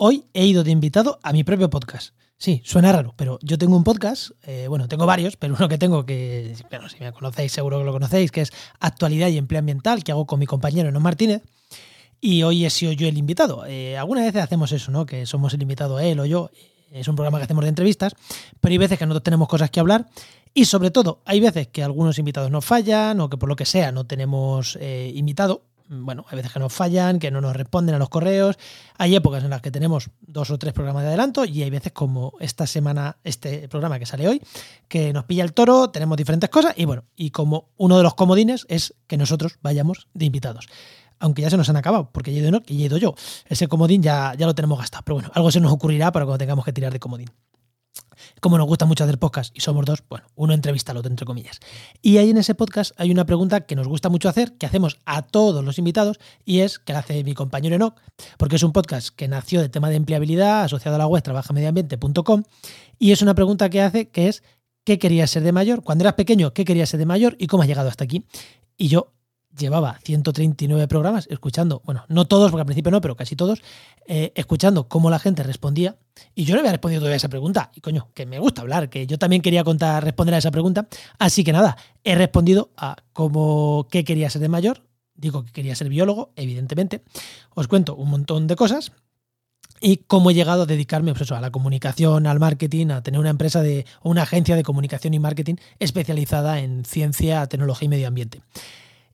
Hoy he ido de invitado a mi propio podcast. Sí, suena raro, pero yo tengo un podcast, eh, bueno, tengo varios, pero uno que tengo que, bueno, si me conocéis seguro que lo conocéis, que es Actualidad y Empleo Ambiental, que hago con mi compañero Enos Martínez. Y hoy he sido yo el invitado. Eh, algunas veces hacemos eso, ¿no? Que somos el invitado él o yo. Es un programa que hacemos de entrevistas, pero hay veces que nosotros tenemos cosas que hablar y sobre todo hay veces que algunos invitados nos fallan o que por lo que sea no tenemos eh, invitado bueno, hay veces que nos fallan, que no nos responden a los correos. Hay épocas en las que tenemos dos o tres programas de adelanto y hay veces como esta semana, este programa que sale hoy, que nos pilla el toro, tenemos diferentes cosas y bueno, y como uno de los comodines es que nosotros vayamos de invitados. Aunque ya se nos han acabado, porque ya he ido, yo. Ese comodín ya, ya lo tenemos gastado. Pero bueno, algo se nos ocurrirá para cuando tengamos que tirar de comodín como nos gusta mucho hacer podcast y somos dos, bueno, uno entrevista al otro, entre comillas. Y ahí en ese podcast hay una pregunta que nos gusta mucho hacer, que hacemos a todos los invitados, y es que la hace mi compañero Enoch, porque es un podcast que nació de tema de empleabilidad asociado a la web trabajamediambiente.com, y es una pregunta que hace que es, ¿qué querías ser de mayor? Cuando eras pequeño, ¿qué querías ser de mayor? ¿Y cómo has llegado hasta aquí? Y yo llevaba 139 programas escuchando, bueno, no todos, porque al principio no, pero casi todos, eh, escuchando cómo la gente respondía. Y yo no había respondido todavía a esa pregunta. Y coño, que me gusta hablar, que yo también quería contar, responder a esa pregunta. Así que nada, he respondido a cómo, qué quería ser de mayor. Digo que quería ser biólogo, evidentemente. Os cuento un montón de cosas y cómo he llegado a dedicarme pues a la comunicación, al marketing, a tener una empresa de una agencia de comunicación y marketing especializada en ciencia, tecnología y medio ambiente.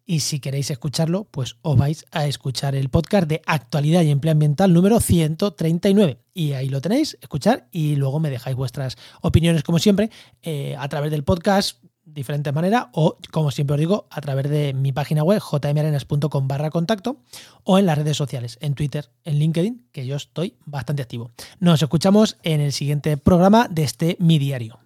Y si queréis escucharlo, pues os vais a escuchar el podcast de actualidad y empleo ambiental número 139. Y ahí lo tenéis, escuchar y luego me dejáis vuestras opiniones, como siempre, eh, a través del podcast, diferente manera, o como siempre os digo, a través de mi página web, jmarenas.com barra contacto, o en las redes sociales, en Twitter, en LinkedIn, que yo estoy bastante activo. Nos escuchamos en el siguiente programa de este Mi Diario.